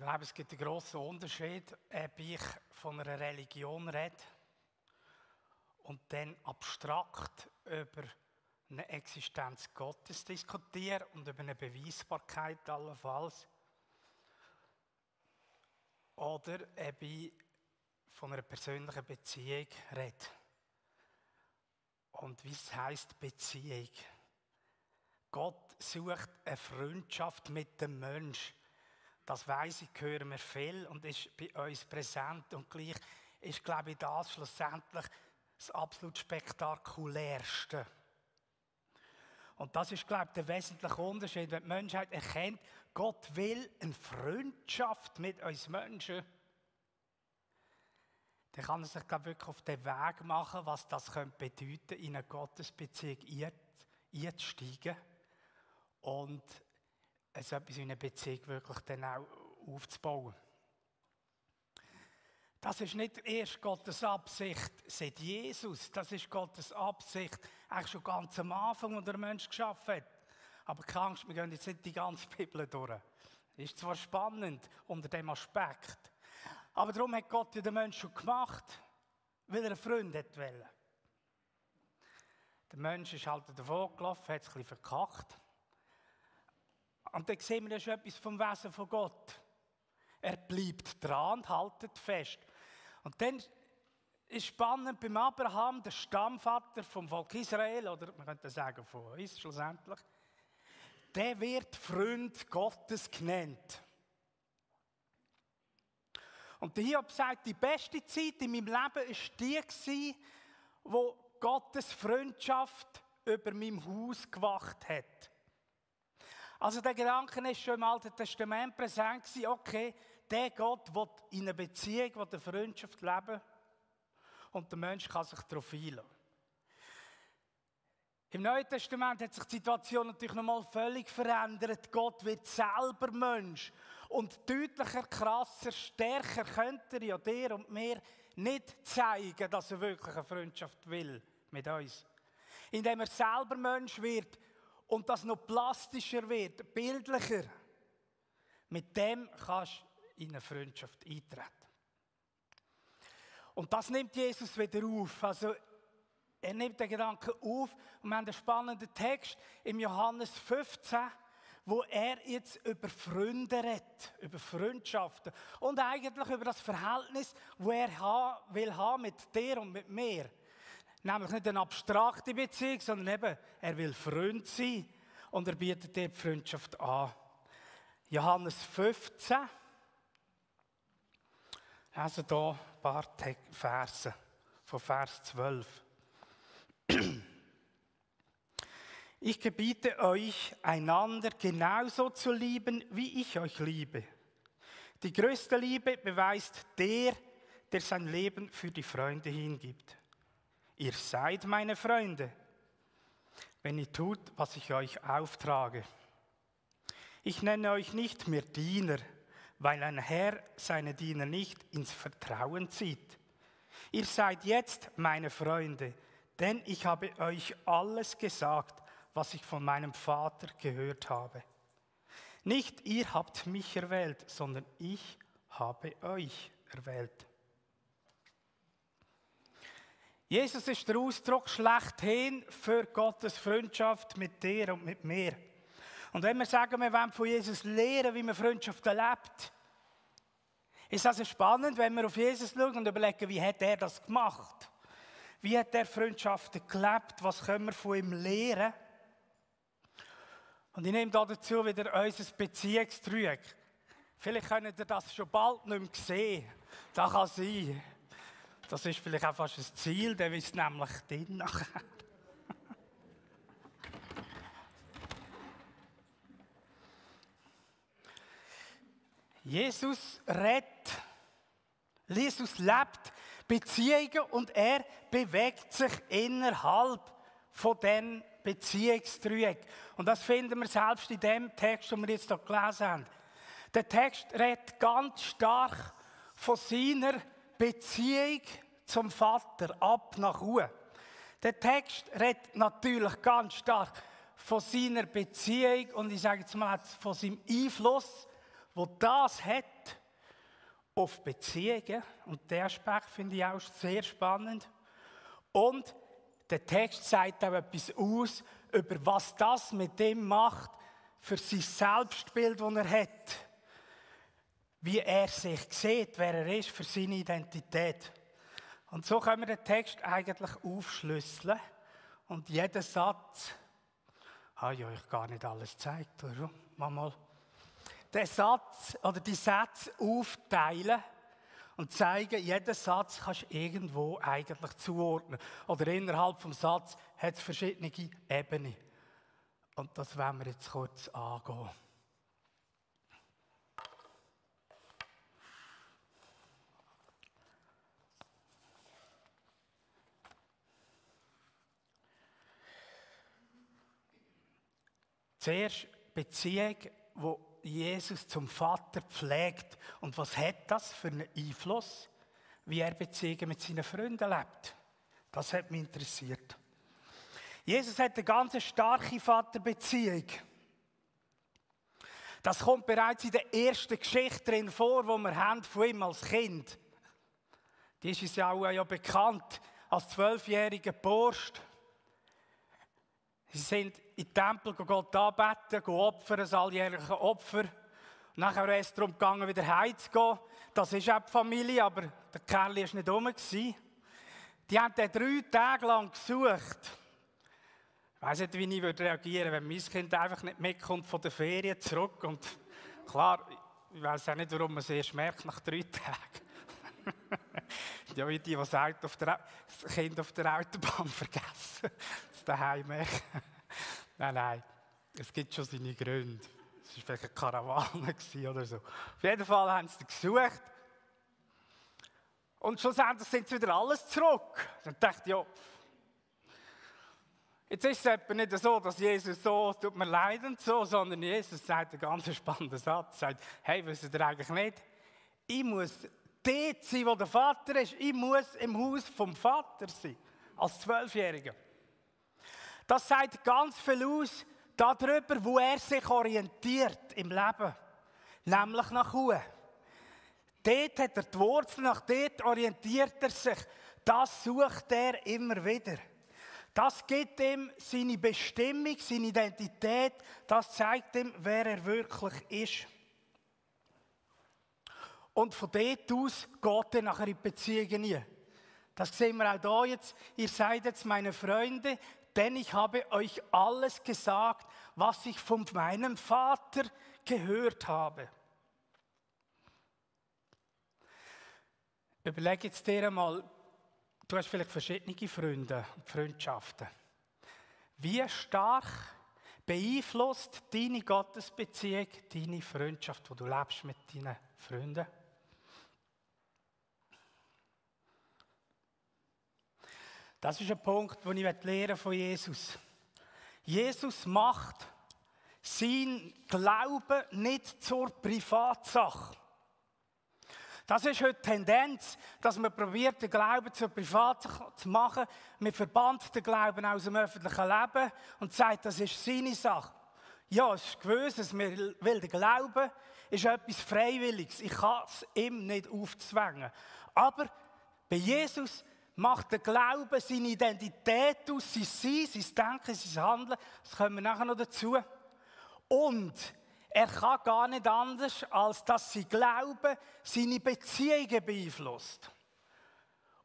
Ich glaube, es gibt einen grossen Unterschied, ob ich von einer Religion rede und dann abstrakt über eine Existenz Gottes diskutiere und über eine Beweisbarkeit allenfalls. Oder ob ich von einer persönlichen Beziehung rede. Und wie es heisst Beziehung. Gott sucht eine Freundschaft mit dem Menschen. Das weiß ich, hören wir viel und ist bei uns präsent. Und gleich ist, glaube ich, das schlussendlich das absolut spektakulärste. Und das ist, glaube ich, der wesentliche Unterschied. Wenn die Menschheit erkennt, Gott will eine Freundschaft mit uns Menschen, dann kann er sich, glaube ich, wirklich auf den Weg machen, was das könnte bedeuten, in eine Gottesbeziehung einzusteigen und so etwas in einer Beziehung wirklich dann auch aufzubauen. Das ist nicht erst Gottes Absicht seit Jesus. Das ist Gottes Absicht eigentlich schon ganz am Anfang, als der Mensch geschaffen hat. Aber keine Angst, wir gehen jetzt nicht die ganze Bibel durch. Ist zwar spannend unter dem Aspekt. Aber darum hat Gott ja den Menschen schon gemacht, weil er einen Freund wollte. Der Mensch ist halt davon gelaufen, hat es ein bisschen verkackt. Und dann sehen wir schon etwas vom Wesen von Gott. Er bleibt dran und haltet fest. Und dann ist spannend beim Abraham, der Stammvater vom Volk Israel, oder man könnte sagen von uns schlussendlich, der wird Freund Gottes genannt. Und der Hiob sagt, die beste Zeit in meinem Leben war die, wo Gottes Freundschaft über meinem Haus gewacht hat. Also der Gedanke ist schon im Alten Testament präsent gewesen, okay, der Gott will in einer Beziehung, will eine Freundschaft leben und der Mensch kann sich darauf einlassen. Im Neuen Testament hat sich die Situation natürlich nochmal völlig verändert. Gott wird selber Mensch. Und deutlicher, krasser, stärker könnte er ja dir und mir nicht zeigen, dass er wirklich eine Freundschaft will mit uns. Indem er selber Mensch wird und das noch plastischer wird, bildlicher. Mit dem kannst du in eine Freundschaft eintreten. Und das nimmt Jesus wieder auf. Also, er nimmt den Gedanken auf und wir haben einen spannenden Text im Johannes 15, wo er jetzt über Freunde redet, über Freundschaften und eigentlich über das Verhältnis, wo er will haben mit dir und mit mir. Nämlich nicht eine abstrakte Beziehung, sondern eben, er will Freund sein und er bietet dir die Freundschaft an. Johannes 15. Also hier ein paar Verse von Vers 12. Ich gebiete euch, einander genauso zu lieben, wie ich euch liebe. Die größte Liebe beweist der, der sein Leben für die Freunde hingibt. Ihr seid meine Freunde, wenn ihr tut, was ich euch auftrage. Ich nenne euch nicht mehr Diener, weil ein Herr seine Diener nicht ins Vertrauen zieht. Ihr seid jetzt meine Freunde, denn ich habe euch alles gesagt, was ich von meinem Vater gehört habe. Nicht ihr habt mich erwählt, sondern ich habe euch erwählt. Jesus ist der Ausdruck schlechthin für Gottes Freundschaft mit dir und mit mir. Und wenn wir sagen, wir wollen von Jesus lernen, wie man Freundschaft erlebt, ist das spannend, wenn wir auf Jesus schauen und überlegen, wie hat er das gemacht? Wie hat er Freundschaften gelebt? Was können wir von ihm lernen? Und ich nehme dazu wieder unser Beziehungstrüg. Vielleicht könnt ihr das schon bald nicht mehr sehen. Das kann sein. Das ist vielleicht auch fast ein Ziel, der ist nämlich drin nachher. Jesus redet, Jesus lebt Beziehungen und er bewegt sich innerhalb von dem Beziehungsdreieck. Und das finden wir selbst in dem Text, den wir jetzt hier gelesen haben. Der Text redet ganz stark von seiner Beziehung zum Vater ab nach Ruhe. Der Text redet natürlich ganz stark von seiner Beziehung und ich sage jetzt mal von seinem Einfluss, wo das hat auf Beziehungen. Und der Aspekt finde ich auch sehr spannend. Und der Text sagt auch etwas aus über was das mit dem macht für sein Selbstbild, das er hat. Wie er sich sieht, wer er ist, für seine Identität. Und so können wir den Text eigentlich aufschlüsseln. Und jeder Satz, habe ich euch gar nicht alles gezeigt, oder? Mal den Satz oder die Sätze aufteilen und zeigen, jeden Satz kannst du irgendwo eigentlich zuordnen. Oder innerhalb des Satzes hat es verschiedene Ebenen. Und das werden wir jetzt kurz angehen. Zuerst Beziehung, wo Jesus zum Vater pflegt. Und was hat das für einen Einfluss, wie er Beziehungen mit seinen Freunden lebt? Das hat mich interessiert. Jesus hat eine ganz starke Vaterbeziehung. Das kommt bereits in der ersten Geschichte drin vor, wo wir haben von ihm als Kind. Die ist uns ja auch ja bekannt als zwölfjähriger Bursch. Sie sind in den Tempel Gott anbeten, opfern, das alljährliche Opfer. Und nachher ist es darum gegangen, wieder heimzugehen. Das ist auch die Familie, aber der Kerl war nicht rum. Die haben den drei Tage lang gesucht. Ich weiss nicht, wie ich würde reagieren wenn mein Kind einfach nicht mitkommt von der Ferien zurück. Und klar, ich weiß auch nicht, warum man es erst merkt nach drei Tagen. ja, wie die, die das Kind auf der Autobahn vergessen. Das daheim. Nein, nein, es gibt schon seine Gründe. Es war vielleicht eine Karawane oder so. Auf jeden Fall haben sie gesucht. Und schlussendlich sind sie wieder alles zurück. Dann dachte ich, ja, jetzt ist es etwa nicht so, dass Jesus so, tut mir leid und so, sondern Jesus sagt einen ganz spannenden Satz. Er sagt, hey, wisst ihr eigentlich nicht? Ich muss dort sein, wo der Vater ist. Ich muss im Haus vom Vater sein. Als Zwölfjähriger. Das sagt ganz viel aus darüber, wo er sich orientiert im Leben. Nämlich nach oben. Dort hat er die Wurzel, nach dort orientiert er sich. Das sucht er immer wieder. Das gibt ihm seine Bestimmung, seine Identität. Das zeigt ihm, wer er wirklich ist. Und von dort aus geht er nachher in Beziehungen. Das sehen wir auch hier jetzt. Ihr seid jetzt meine Freunde, denn ich habe euch alles gesagt, was ich von meinem Vater gehört habe. Überleg jetzt dir einmal, du hast vielleicht verschiedene Freunde und Freundschaften. Wie stark beeinflusst deine Gottesbeziehung deine Freundschaft, wo du lebst mit deinen Freunden? Das ist ein Punkt, den ich von Jesus. Jesus macht sein Glauben nicht zur Privatsache. Das ist heute die Tendenz, dass man probiert, den Glauben zur Privatsache zu machen. Man verbannt den Glauben aus dem öffentlichen Leben und sagt, das ist seine Sache. Ja, es ist gewiss, dass man will, der Glaube ist etwas Freiwilliges. Ich kann es ihm nicht aufzwängen. Aber bei Jesus macht der Glaube seine Identität aus, sein Sein, sein Denken, sein Handeln. Das kommen wir nachher noch dazu. Und er kann gar nicht anders, als dass sein Glaube seine Beziehungen beeinflusst.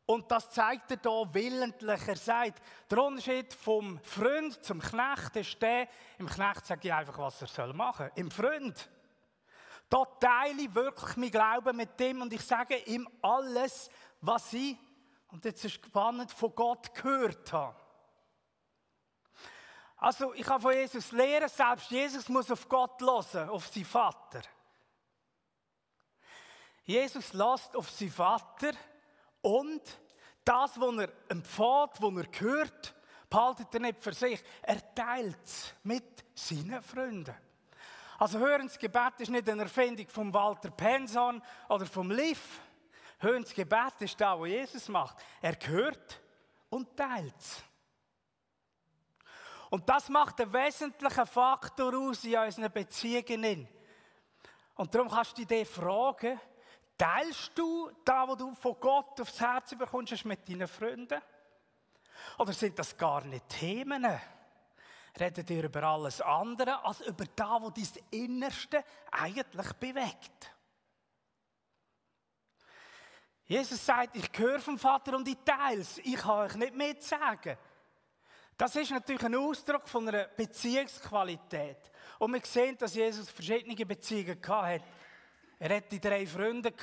Und das zeigt er hier willentlich. Er sagt, der Unterschied vom Freund zum Knecht ist der, im Knecht sage ich einfach, was er machen soll. Im Freund, da teile ich wirklich mein Glauben mit dem und ich sage ihm alles, was ich und jetzt ist spannend, von Gott gehört habe. Also, ich habe von Jesus lernen, selbst Jesus muss auf Gott hören, auf seinen Vater. Jesus lässt auf seinen Vater und das, was er empfiehlt, was er gehört, behaltet er nicht für sich. Er teilt es mit seinen Freunden. Also Hörensgebet ist nicht eine Erfindung von Walter Penson oder vom Liv, Höhns Gebet ist da, was Jesus macht. Er hört und teilt. Und das macht einen wesentlichen Faktor aus in unseren Beziehungen. Und darum kannst du dich fragen, Teilst du da, wo du von Gott aufs Herz bekommst, mit deinen Freunden? Oder sind das gar nicht Themen? Redet ihr über alles andere, als über das, was dein Innerste eigentlich bewegt? Jesus sagt, ich gehöre vom Vater und ich teile es. Ich kann euch nicht mehr sagen. Das ist natürlich ein Ausdruck von einer Beziehungsqualität. Und wir sehen, dass Jesus verschiedene Beziehungen hatte. Er hatte drei Freunde,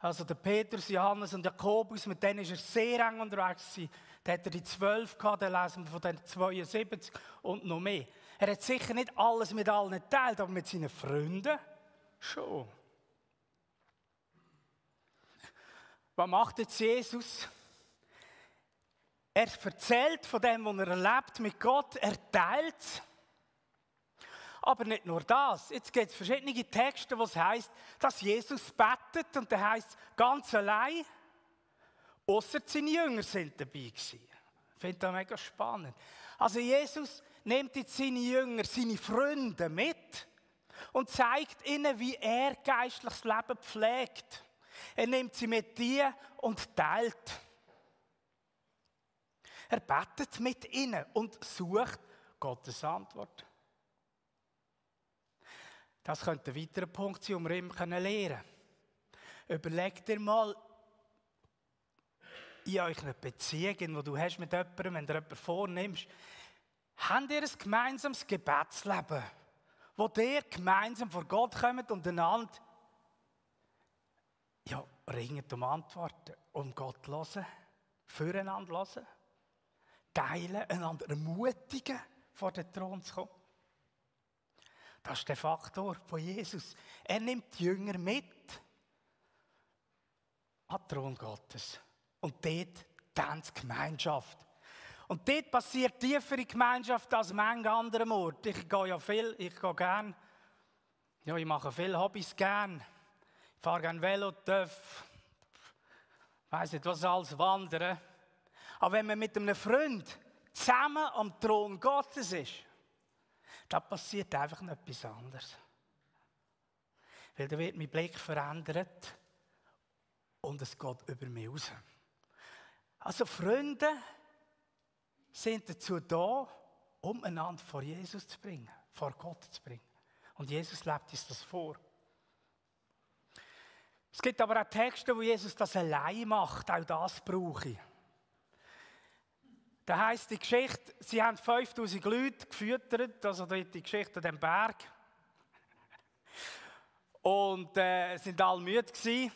also der Petrus, Johannes und Jakobus, mit denen war er sehr eng unterwegs. Dann hat er die zwölf dann lesen wir von den 72 und noch mehr. Er hat sicher nicht alles mit allen geteilt, aber mit seinen Freunden schon. Was macht jetzt Jesus? Er erzählt von dem, was er erlebt mit Gott, er teilt es. Aber nicht nur das. Jetzt gibt es verschiedene Texte, wo es heißt, dass Jesus bettet und der heißt ganz allein, außer seine Jünger sind dabei gewesen. Ich finde das mega spannend. Also Jesus nimmt jetzt seine Jünger, seine Freunde mit und zeigt ihnen, wie er geistliches Leben pflegt. Er nimmt sie mit dir und teilt. Er betet mit ihnen und sucht Gottes Antwort. Das könnte ein weiterer Punkt sein, um wir immer lernen. Überleg dir mal, in euch eine Beziehung, die du hast mit jemandem, wenn du jemanden vornimmst, habt ihr ein gemeinsames Gebetsleben, wo ihr gemeinsam vor Gott kommt und einander ringt um Antworten, um Gott zu hören, füreinander hören, teilen, einander ermutigen, vor den Thron zu kommen. Das ist der Faktor von Jesus. Er nimmt die Jünger mit an den Thron Gottes. Und dort die Gemeinschaft. Und dort passiert tiefere Gemeinschaft als manche andere Ort. Ich gehe ja viel, ich gehe gern. Ja, ich mache viele Hobbys gern. Fahre gerne Velo, TÜV. weiß nicht, was alles wandern. Aber wenn man mit einem Freund zusammen am Thron Gottes ist, da passiert einfach noch etwas anderes. Weil da wird mein Blick verändert und es geht über mich raus. Also Freunde sind dazu da, um einander vor Jesus zu bringen, vor Gott zu bringen. Und Jesus lebt uns das vor. Es gibt aber auch Texte, wo Jesus das allein macht. Auch das brauche ich. Da heißt die Geschichte, sie haben 5000 Leute gefüttert, also die Geschichte an dem Berg. Und äh, sind alle müde gewesen.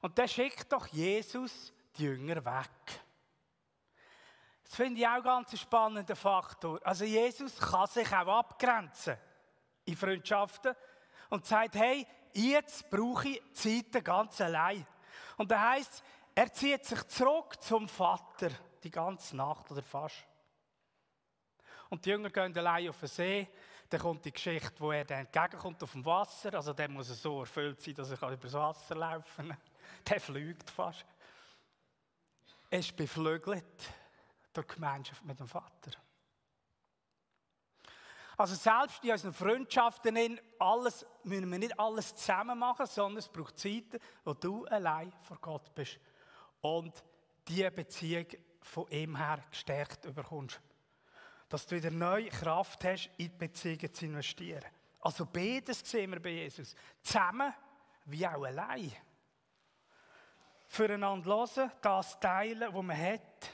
Und dann schickt doch Jesus die Jünger weg. Das finde ich auch ganz ein spannender Faktor. Also Jesus kann sich auch abgrenzen in Freundschaften und sagt, hey, jetzt brauche ich Zeit ganz allein. Und da heißt er zieht sich zurück zum Vater die ganze Nacht oder fast. Und die Jünger gehen allein auf den See. Dann kommt die Geschichte, wo er dann entgegenkommt auf dem Wasser. Also der muss so erfüllt sein, dass er über das Wasser laufen kann. Der fliegt fast. Er ist beflügelt durch die Gemeinschaft mit dem Vater. Also selbst in unseren Freundschaften alles, müssen wir nicht alles zusammen machen, sondern es braucht Zeiten, wo du allein vor Gott bist und diese Beziehung von ihm her gestärkt bekommst. Dass du wieder neue Kraft hast, in die Beziehungen zu investieren. Also beides sehen wir bei Jesus. Zusammen wie auch allein. Füreinander hören, das teilen, was man hat.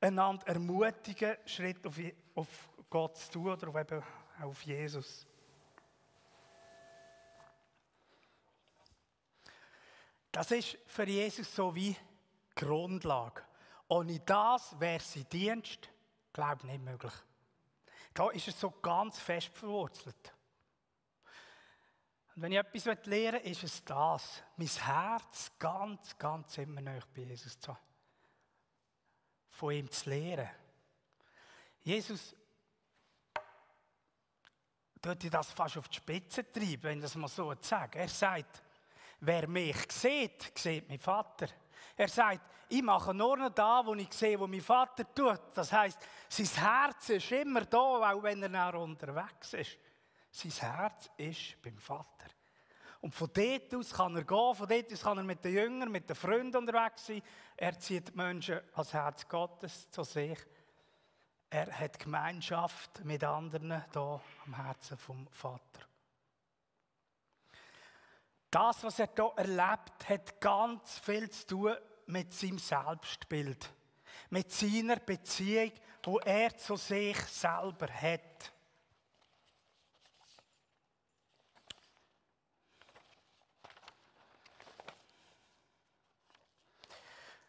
Einander ermutigen, Schritt auf, auf Gott zu tun oder eben auf Jesus. Das ist für Jesus so wie Grundlage. Ohne das wäre sein Dienst, glaube ich, nicht möglich. Da ist es so ganz fest verwurzelt. Und wenn ich etwas lernen will, ist es das. Mein Herz ganz, ganz immer näher bei Jesus zu haben. Von ihm zu lehren. Jesus tut das fast auf die Spitze treiben, wenn ich das mal so sage. Er sagt, wer mich sieht, sieht mein Vater. Er sagt, ich mache nur noch da, wo ich sehe, wo mein Vater tut. Das heißt, sein Herz ist immer da, auch wenn er nach unterwegs ist. Sein Herz ist beim Vater. Und von dort aus kann er gehen, von dort aus kann er mit den Jüngern, mit den Freunden unterwegs sein. Er zieht Menschen als Herz Gottes zu sich. Er hat Gemeinschaft mit anderen hier am Herzen vom Vater. Das, was er hier erlebt, hat ganz viel zu tun mit seinem Selbstbild, mit seiner Beziehung, wo er zu sich selber hat.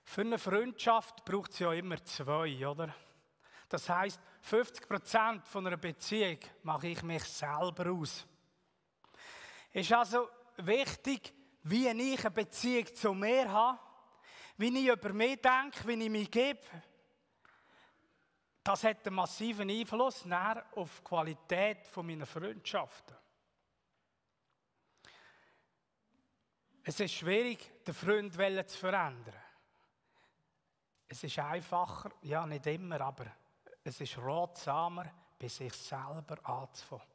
Für eine Freundschaft braucht es ja immer zwei, oder? Das heißt, 50 Prozent von einer Beziehung mache ich mich selber aus. Ist also wichtig, wie ich eine Beziehung zu mir habe, wie ich über mich denke, wie ich mich gebe. Das hat einen massiven Einfluss auf die Qualität meiner Freundschaften. Es ist schwierig, den Freund zu verändern. Es ist einfacher, ja nicht immer, aber es ist ratsamer, bei sich selber anzufangen.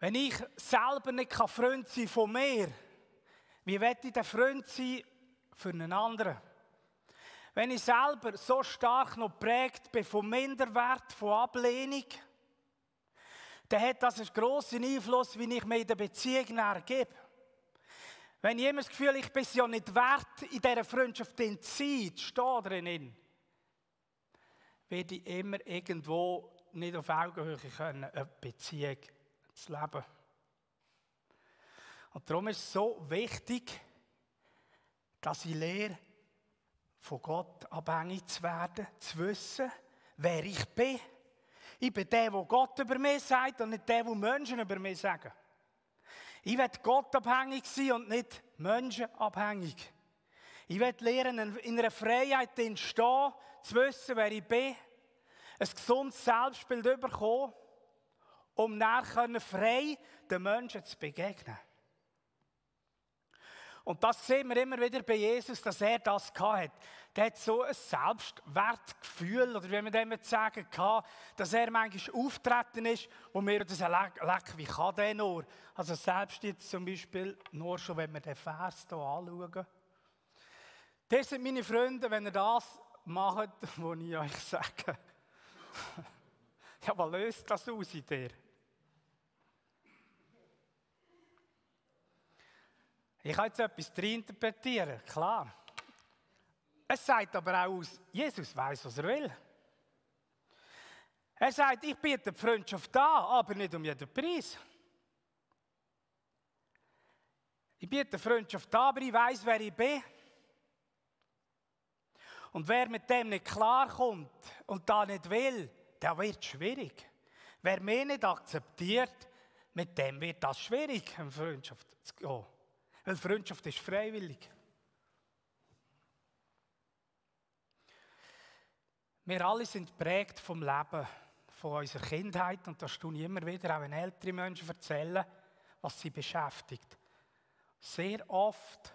Wenn ich selber nicht Freund sein von mir, wie werde ich der Freund sein für einen anderen? Wenn ich selber so stark noch prägt bin von Minderwert, von Ablehnung, dann hat das einen grossen Einfluss, wie ich mir in der Beziehung gebe. Wenn ich immer das Gefühl ich bin ja nicht wert, in dieser Freundschaft zu sein, zu stehen drinnen, werde ich immer irgendwo nicht auf Augenhöhe können, eine Beziehung zu leben. Und darum ist es so wichtig, dass ich lehre, von Gott abhängig zu werden, zu wissen, wer ich bin. Ich bin der, der Gott über mich sagt und nicht der, der Menschen über mich sagen. Ich will Gott abhängig sein und nicht menschenabhängig. Ich will lernen, in einer Freiheit zu stehen, zu wissen, wer ich bin, ein gesundes Selbstbild bekommen, um nachher frei den Menschen zu begegnen. Und das sehen wir immer wieder bei Jesus, dass er das hat. Der hat so ein Selbstwertgefühl, oder wie man dem sagen kann, dass er manchmal auftreten ist, wo wir das leck, leck, wie kann der nur? Also selbst jetzt zum Beispiel, nur schon, wenn wir den Vers hier anschauen. Das sind meine Freunde, wenn ihr das macht, was ich euch sage. ja, was löst das aus in dir? Ich kann jetzt etwas interpretieren, klar. Es sagt aber auch aus, Jesus weiß, was er will. Er sagt, ich biete die Freundschaft da, aber nicht um jeden Preis. Ich biete die Freundschaft da, aber ich weiß, wer ich bin. Und wer mit dem nicht klarkommt und da nicht will, der wird schwierig. Wer mich nicht akzeptiert, mit dem wird das schwierig, eine Freundschaft zu gehen. Weil Freundschaft ist freiwillig. Wir alle sind prägt vom Leben, von unserer Kindheit. Und das tun immer wieder, auch wenn ältere Menschen erzählen, was sie beschäftigt. Sehr oft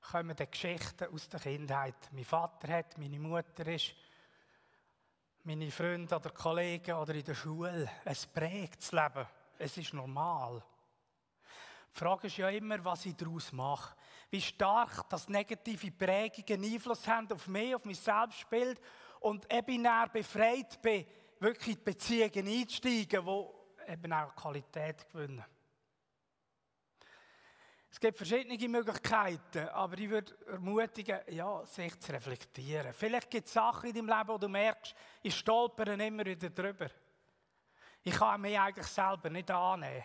kommen die Geschichten aus der Kindheit. Mein Vater hat, meine Mutter ist, meine Freunde oder Kollegen oder in der Schule. Es prägt das Leben. Es ist normal. Die Frage ist ja immer, was ich daraus mache. Wie stark das negative Prägungen Einfluss haben auf mich, auf mein Selbstbild und eben näher befreit bin, wirklich in Beziehungen einzusteigen, die eben auch Qualität gewinnen. Es gibt verschiedene Möglichkeiten, aber ich würde ermutigen, ja, sich zu reflektieren. Vielleicht gibt es Sachen in deinem Leben, wo du merkst, ich stolpere immer wieder drüber. Ich kann mich eigentlich selber nicht annehmen.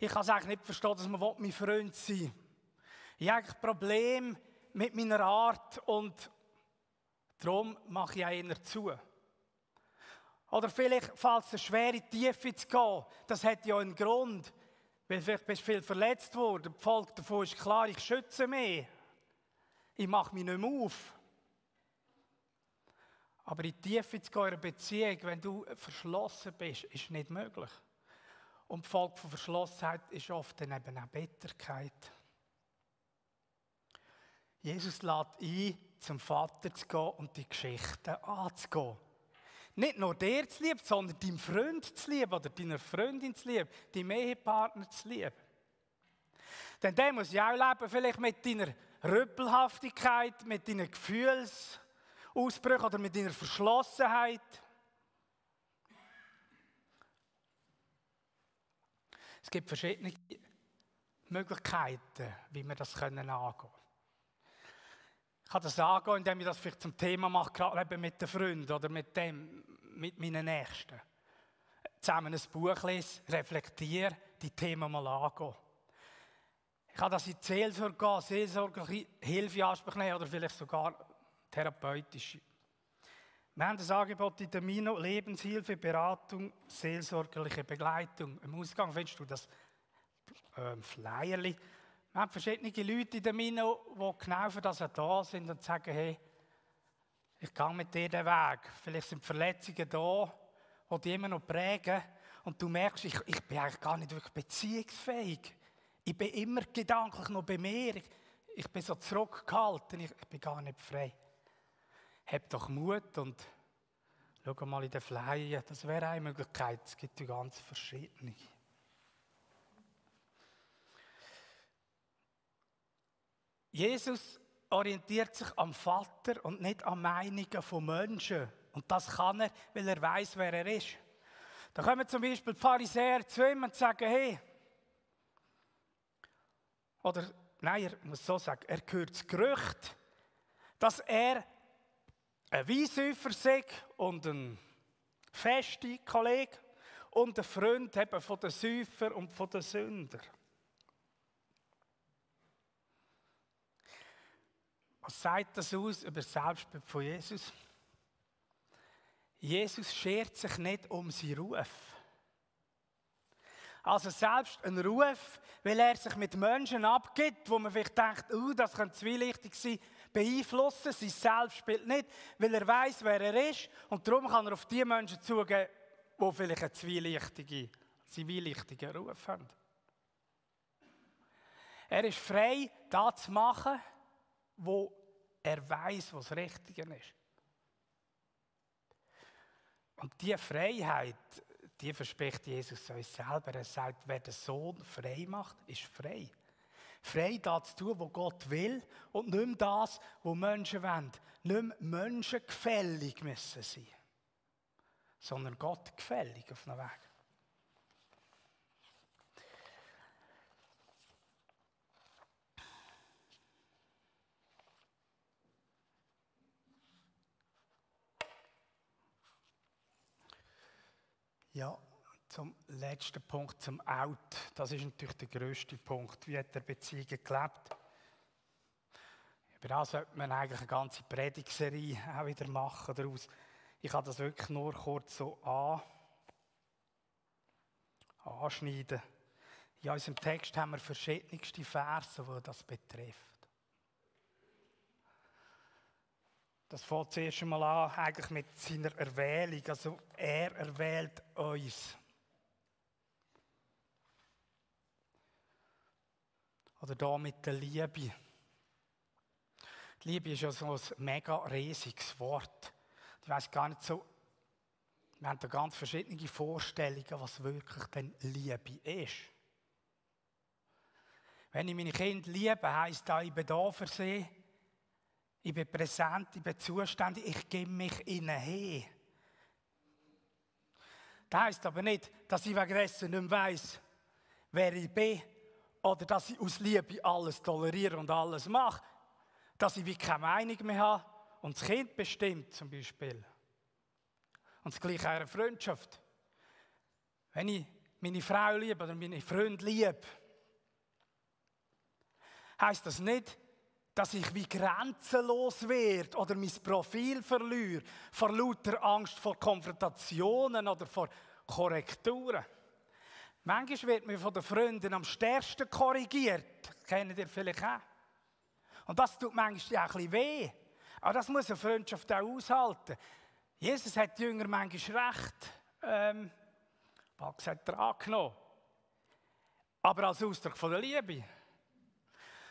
Ich kann es eigentlich nicht verstehen, dass man mein Freund sein will. Ich habe eigentlich Probleme mit meiner Art und darum mache ich auch eher zu. Oder vielleicht fällt es schwer, in die Tiefe zu gehen. Das hat ja einen Grund. Vielleicht bist du viel verletzt worden. Die Folge davon ist klar, ich schütze mich. Ich mache mich nicht mehr auf. Aber in die Tiefe zu gehen Beziehung, wenn du verschlossen bist, ist nicht möglich. Und die Folge von Verschlossenheit ist oft dann eben auch Bitterkeit. Jesus lädt ein, zum Vater zu gehen und die Geschichten anzugehen. Nicht nur dir zu lieben, sondern deinem Freund zu lieben oder deiner Freundin zu lieben, deinem Ehepartner zu lieben. Denn der muss ja auch leben, vielleicht mit deiner Rüppelhaftigkeit, mit deinen Gefühlsausbrüchen oder mit deiner Verschlossenheit. Es gibt verschiedene Möglichkeiten, wie wir das angehen können. Ich kann das angehen, indem ich das vielleicht zum Thema mache, gerade eben mit den Freunden oder mit, dem, mit meinen Nächsten. Zusammen ein Buch lesen, reflektieren, die Themen mal angehen. Ich kann das in die Seelsorge gehen, seelsorgliche Hilfe in Anspruch nehmen oder vielleicht sogar therapeutische. Wir haben das Angebot in der Mino, Lebenshilfe, Beratung, seelsorgerliche Begleitung. Im Ausgang findest du das ähm, Flyerli. Wir haben verschiedene Leute in der Mino, die genau für das da sind und sagen, hey, ich gehe mit dir den Weg. Vielleicht sind Verletzungen da, die dich immer noch prägen. Und du merkst, ich, ich bin eigentlich gar nicht wirklich beziehungsfähig. Ich bin immer gedanklich noch bei mir. Ich, ich bin so zurückgehalten. Ich, ich bin gar nicht frei. Hab doch Mut und schau mal in den Flyer. Das wäre eine Möglichkeit. Es gibt ganz verschiedene. Jesus orientiert sich am Vater und nicht an Meinungen von Menschen. Und das kann er, weil er weiß, wer er ist. Da kommen zum Beispiel die Pharisäer zu ihm und sagen, hey, oder nein, er muss so sagen, er hört das Gerücht, dass er ein Weissäufer sei und ein fester Kollege und ein Freund eben von den Säufer und von den Sündern. Was sagt das aus über das Selbstbild von Jesus? Jesus schert sich nicht um seinen Ruf. Also selbst ein Ruf, weil er sich mit Menschen abgibt, wo man vielleicht denkt, uh, das könnte zwielichtig sein, beeinflussen sein Selbstbild nicht, weil er weiß, wer er ist und darum kann er auf die Menschen zugehen, die vielleicht einen zwielichtigen, zwielichtigen Ruf haben. Er ist frei, das zu machen, wo er weiß, was richtig ist. Und diese Freiheit, die verspricht Jesus uns selber. Er sagt, wer den Sohn frei macht, ist frei. Frei das zu tun, was Gott will und nicht mehr das, was Menschen wollen. Nicht mehr menschengefällig müssen sein, sondern Gott gefällig auf einem Weg. Ja, zum letzten Punkt, zum Out. Das ist natürlich der größte Punkt. Wie hat der Beziehung gelebt? Über das sollte man eigentlich eine ganze Predigserie auch wieder machen daraus. Ich kann das wirklich nur kurz so an, anschneiden. In unserem Text haben wir verschiedenste Verse, die das betrifft. Das fängt zuerst einmal an, eigentlich mit seiner Erwählung. Also, er erwählt uns. Oder da mit der Liebe. Die Liebe ist ja so ein mega riesiges Wort. Ich weiß gar nicht so, wir haben da ganz verschiedene Vorstellungen, was wirklich denn Liebe ist. Wenn ich meine Kinder liebe, heisst das, ich bin da für sie ich bin präsent, ich bin zuständig, ich gebe mich ihnen hin. Das heisst aber nicht, dass ich wegen dessen nicht mehr weiss, wer ich bin oder dass ich aus Liebe alles toleriere und alles mache. Dass ich wie keine Meinung mehr habe und das Kind bestimmt zum Beispiel. Und das gleiche in einer Freundschaft. Wenn ich meine Frau liebe oder meine Freunde liebe, heisst das nicht, dass ich wie grenzenlos werde oder mein Profil verliere, vor lauter Angst vor Konfrontationen oder vor Korrekturen. Manchmal wird mir von den Freunden am stärksten korrigiert. Das kennt ihr vielleicht auch. Und das tut manchmal auch ein bisschen weh. Aber das muss eine Freundschaft auch aushalten. Jesus hat die Jünger manchmal recht, ähm, gesagt, angenommen. Aber als Ausdruck von der Liebe.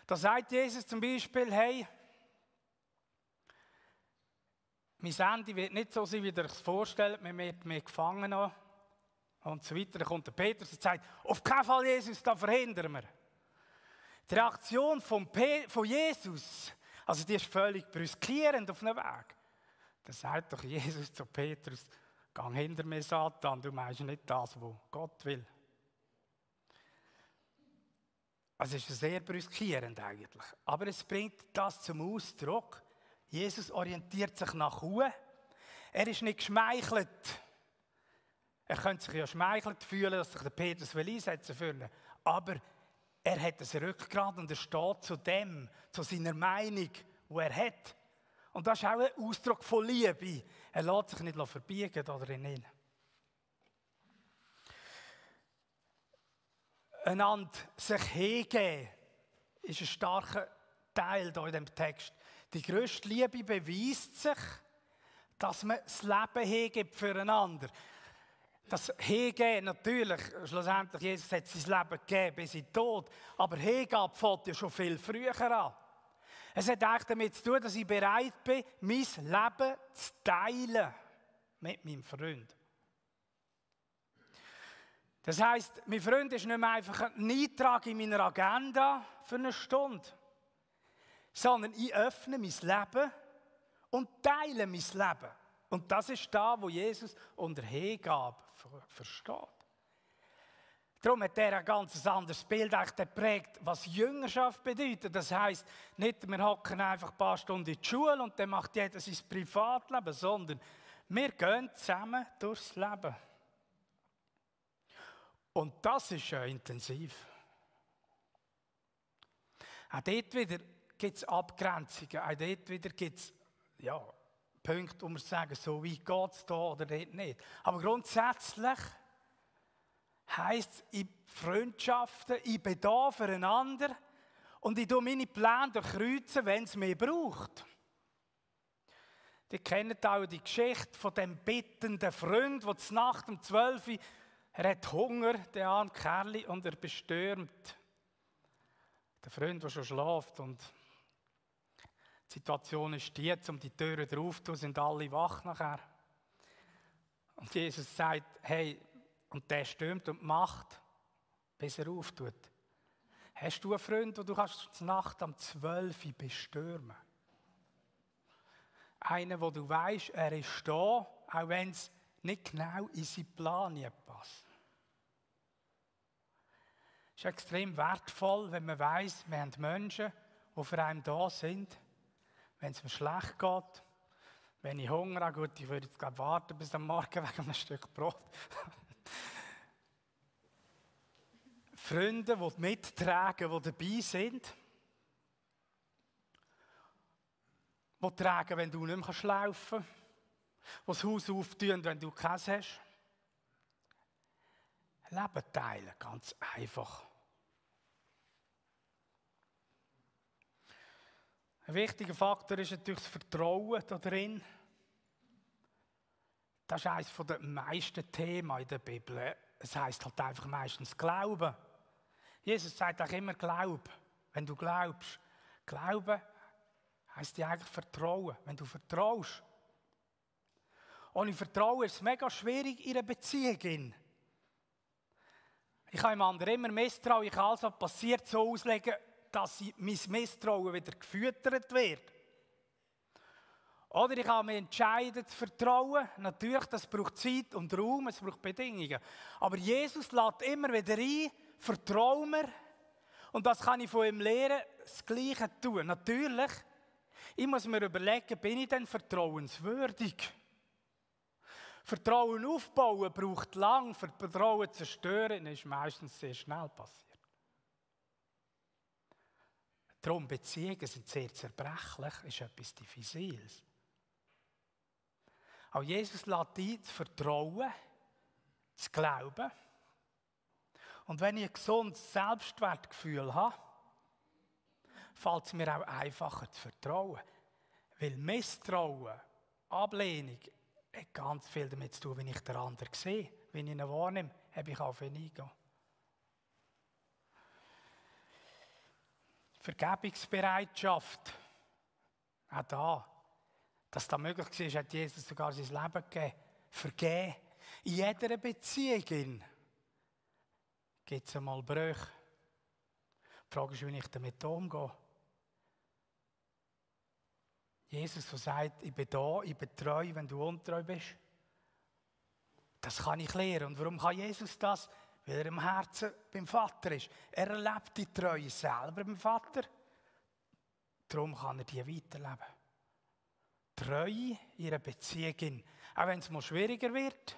Da sagt Jesus zum Beispiel, hey, mein Ende wird nicht so sein, wie ihr es vorstellt. Man wird mich gefangen haben und so weiter. Dann kommt der Petrus und sagt, auf keinen Fall Jesus, da verhindern wir. Die Reaktion von, von Jesus, also die ist völlig brüskierend auf einem Weg. Dann sagt doch Jesus zu Petrus, gang hinter mir, Satan, du meinst nicht das, was Gott will. Also es ist sehr brüskierend eigentlich. Aber es bringt das zum Ausdruck. Jesus orientiert sich nach oben. Er ist nicht geschmeichelt. Er könnte sich ja schmeichelt fühlen, dass sich der Petrus will einsetzen will. Aber er hat ein Rückgrat und er steht zu dem, zu seiner Meinung, die er hat. Und das ist auch ein Ausdruck von Liebe. Er lässt sich nicht verbiegen oder Einander sich hingeben, ist ein starker Teil hier in diesem Text. Die grösste Liebe beweist sich, dass man das Leben hingibt füreinander. Das Hingeben, natürlich, schlussendlich, Jesus hat sein Leben gegeben bis in Tod. Aber Hingabe fällt ja schon viel früher an. Es hat eigentlich damit zu tun, dass ich bereit bin, mein Leben zu teilen mit meinem Freund. Das heisst, mein Freund ist nicht mehr einfach ein Eintrag in meiner Agenda für eine Stunde, sondern ich öffne mein Leben und teile mein Leben. Und das ist da, wo Jesus unter Hingabe versteht. Darum hat er ein ganz anderes Bild geprägt, was Jüngerschaft bedeutet. Das heißt, nicht wir hocken einfach ein paar Stunden in die Schule und dann macht jeder sein Privatleben, sondern wir gehen zusammen durchs Leben. Und das ist ja intensiv. Auch dort wieder gibt es Abgrenzungen, auch dort wieder gibt es ja, Punkte, wo wir sagen, so wie geht es da oder dort nicht. Aber grundsätzlich heisst es in Freundschaften, ich bin da füreinander und ich tue meine Pläne durchkreuzen, wenn es mich braucht. Die kennen auch die Geschichte von dem bittenden Freund, der Nacht um 12 Uhr, er hat Hunger, der arme Kerl, und er bestürmt. Der Freund, der schon schläft und die Situation ist die, um die Türen drauf zu sind alle wach nachher. Und Jesus sagt, hey, und der stürmt und macht, bis er auftut. Hast du einen Freund, wo du kannst Nacht um 12 Uhr bestürmen? Einen, wo du weißt, er ist da, auch wenn es nicht genau in seinen Plan passt. Ist extrem wertvoll, wenn man weiß, wir haben Menschen, die für einen da sind, wenn es mir schlecht geht, wenn ich Hunger habe, gut, ich würde jetzt glaube warten bis am Morgen wegen einem Stück Brot. Freunde, die mittragen, die dabei sind. Die tragen, wenn du nicht mehr laufen kannst. Die das Haus auftun, wenn du keins hast. Leben teilen, ganz einfach. Ein wichtiger Faktor ist natürlich das Vertrauen darin. Das ist eines der meisten Themen in der Bibel. Es heißt halt einfach meistens Glauben. Jesus sagt auch immer Glaub. Wenn du glaubst, Glauben heißt ja eigentlich Vertrauen. Wenn du vertraust. Ohne Vertrauen ist es mega schwierig in einer Beziehung. Ich kann dem anderen immer misstrauen. Ich kann was passiert, so auslegen, dass mein Misstrauen wieder gefüttert wird. Oder ich kann mich entscheiden zu vertrauen. Natürlich, das braucht Zeit und Raum, es braucht Bedingungen. Aber Jesus lädt immer wieder ein, vertrau mir. Und das kann ich von ihm lernen, das Gleiche tun. Natürlich, ich muss mir überlegen, bin ich denn vertrauenswürdig? Vertrauen aufbauen braucht lang, Vertrauen zerstören ist meistens sehr schnell passiert. Darum, Beziehungen sind sehr zerbrechlich, ist etwas Diffiziles. Auch Jesus lädt ein, zu vertrauen, zu glauben. Und wenn ich ein gesundes Selbstwertgefühl habe, fällt es mir auch einfacher zu vertrauen. Weil Misstrauen, Ablehnung, hat ganz viel damit zu tun, wie ich den anderen sehe. Wenn ich ihn wahrnehme, habe ich auf ihn eingehen. Vergebungsbereitschaft. Auch da. Dass das möglich war, hat Jesus sogar sein Leben gegeben. Vergeben. In jeder Beziehung gibt es einmal Brüche. Die Frage ist, wie ich damit umgehe. Jesus, der sagt, ich bin da, ich bin treu, wenn du untreu bist. Das kann ich lernen. Und warum kann Jesus das? Weil er im Herzen beim Vater ist. Er erlebt die Treue selber beim Vater. Darum kann er die weiterleben. Treue in einer Beziehung. Auch wenn es mal schwieriger wird.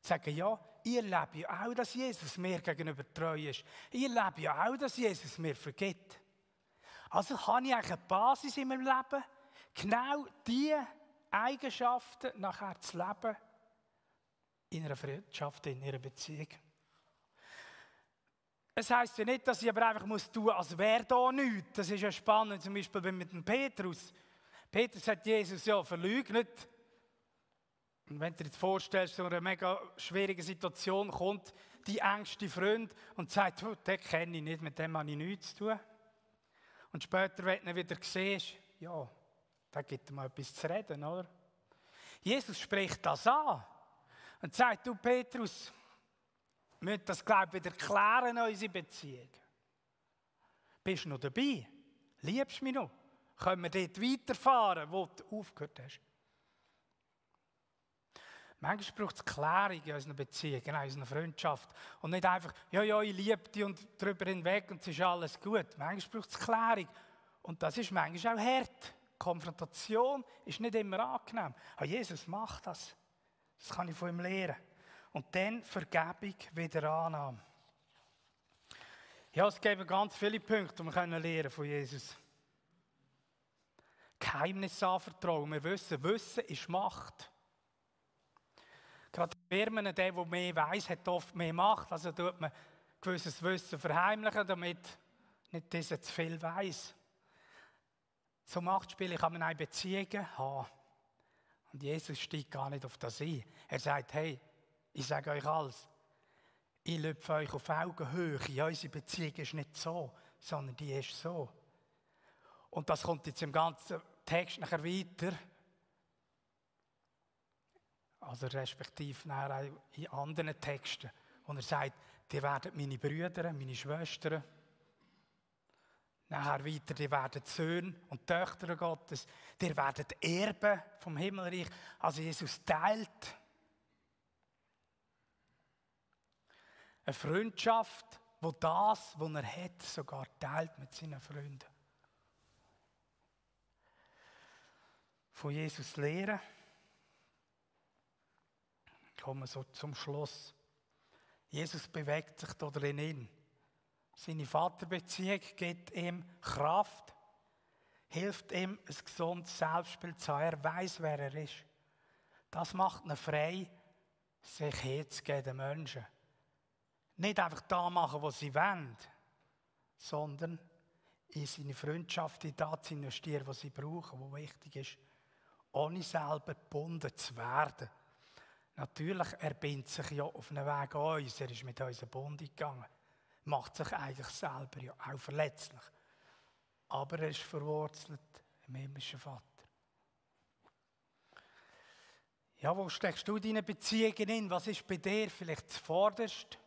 Sagen, ja, ihr lebt ja auch, dass Jesus mir gegenüber treu ist. Ihr lebt ja auch, dass Jesus mir vergibt. Also habe ich eigentlich eine Basis in meinem Leben, genau diese Eigenschaften nachher zu leben in einer Freundschaft, in einer Beziehung. Es heisst ja nicht, dass ich aber einfach muss tun, als wäre da nichts. Das ist ja spannend, zum Beispiel mit dem Petrus. Petrus sagt Jesus, ja, verleugnet. Und wenn du dir jetzt vorstellst, so eine mega schwierige Situation kommt, die engste Freund und sagt, oh, den kenne ich nicht, mit dem habe ich nichts zu tun. Und später, wenn du ihn wieder siehst, ja, da gibt er mal etwas zu reden, oder? Jesus spricht das an und sagt, du Petrus, müssen das, glaube ich, wieder klären, unsere Beziehung. Bist du noch dabei? Liebst du mich noch? Können wir dort weiterfahren, wo du aufgehört hast? Manchmal braucht es Klärung in unseren Beziehungen, in unserer Freundschaft. Und nicht einfach, ja, ja, ich liebe dich und drüber hinweg und es ist alles gut. Manchmal braucht es Klärung. Und das ist manchmal auch hart. Konfrontation ist nicht immer angenehm. Aber Jesus macht das. Das kann ich von ihm lernen. Und dann Vergebung, wieder Annahme. Ja, es gibt ganz viele Punkte, die wir lernen von Jesus. Geheimnis anvertrauen. Wir wissen, Wissen ist Macht. Gerade Firmen, der, der mehr weiß, hat oft mehr Macht. Also tut man gewisses Wissen verheimlichen, damit nicht dieser zu viel weiß. So Machtspiele kann man auch Beziehungen haben. Und Jesus steigt gar nicht auf das ein. Er sagt, hey, ich sage euch alles. Ich löpfe euch auf Augenhöhe. Unsere Beziehung ist nicht so, sondern die ist so. Und das kommt jetzt im ganzen Text nachher weiter. Also respektive auch in anderen Texten, wo er sagt, die werden meine Brüder, meine Schwestern. Nachher weiter, die werden Söhne und Töchter Gottes. Die werden Erben vom Himmelreich. Also Jesus teilt eine Freundschaft, wo das, was er hat, sogar teilt mit seinen Freunden. Von Jesus lehren kommen so zum Schluss. Jesus bewegt sich da drin. Seine Vaterbeziehung gibt ihm Kraft, hilft ihm, ein gesundes Selbstbild zu haben. Er weiß, wer er ist. Das macht ihn frei, sich herzugeben den Menschen. Nicht einfach da machen, was sie wollen, sondern in seine Freundschaft, in das investieren, was sie brauchen, was wichtig ist, ohne selber gebunden zu werden. Natürlich, er bindet sich ja auf einen Weg an uns, er ist mit uns einen Bund gegangen. Macht sich eigentlich selber ja auch verletzlich. Aber er ist verwurzelt im himmlischen Vater. Ja, wo steckst du deine Beziehungen in? Was ist bei dir vielleicht zuvorderst?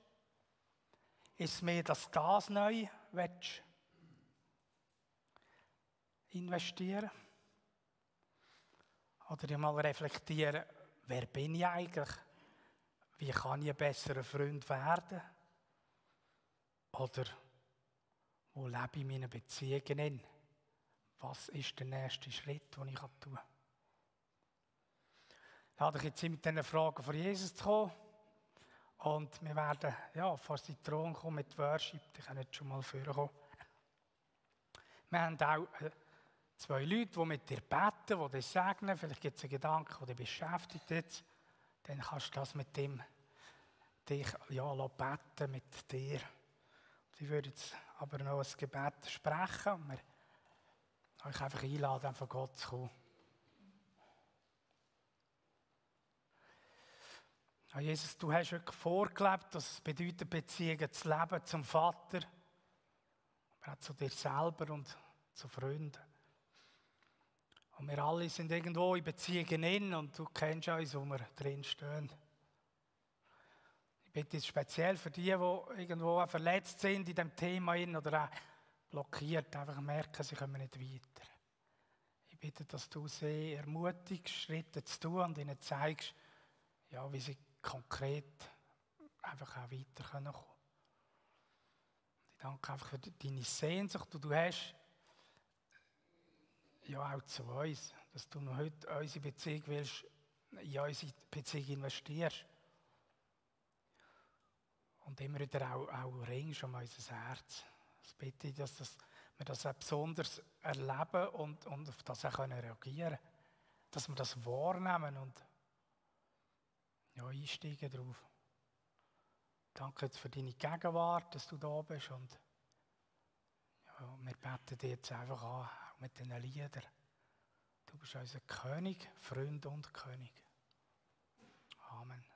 Ist mehr, dass du das neu willst? investieren? Oder mal reflektieren, wer bin ich eigentlich? Wie kann ich ein besserer Freund werden? Oder wo lebe ich meine Beziehungen in? Was ist der nächste Schritt, den ich tun kann? Lade ich jetzt mit diesen Fragen von Jesus zu kommen. Und wir werden ja, vor seinen Thron kommen mit Worship. Die können jetzt schon mal vorkommen. Wir haben auch äh, zwei Leute, die mit dir beten, die dich segnen. Vielleicht gibt es einen Gedanken, der dich beschäftigt jetzt. Dann kannst du das mit dem dich ja, beten mit dir. Ich würde jetzt aber noch ein Gebet sprechen und wir euch einfach einladen, von Gott zu kommen. Ja, Jesus, du hast wirklich vorgelebt, dass es bedeutet, Beziehungen zu leben zum Vater, aber auch zu dir selber und zu Freunden. Und wir alle sind irgendwo in Beziehungen in und du kennst uns, wo wir drin stehen. Ich bitte jetzt speziell für die, die irgendwo verletzt sind in dem Thema oder auch blockiert, einfach merken, sie kommen nicht weiter. Ich bitte, dass du sie ermutigst, Schritte zu tun und ihnen zeigst, ja, wie sie konkret einfach auch weiter kommen können. Ich danke einfach für deine Sehnsucht, die du hast, ja auch zu uns, dass du noch heute unsere Beziehung willst, in unsere Beziehung investierst. Und immer wieder auch, auch ringst um unser Herz. Das bitte ich, dass das, wir das auch besonders erleben und, und auf das auch reagieren können. Dass wir das wahrnehmen und ja, einsteigen drauf. Danke für deine Gegenwart, dass du da bist. Und ja, wir beten dir jetzt einfach an, auch mit diesen Liedern. Du bist unser König, Freund und König. Amen.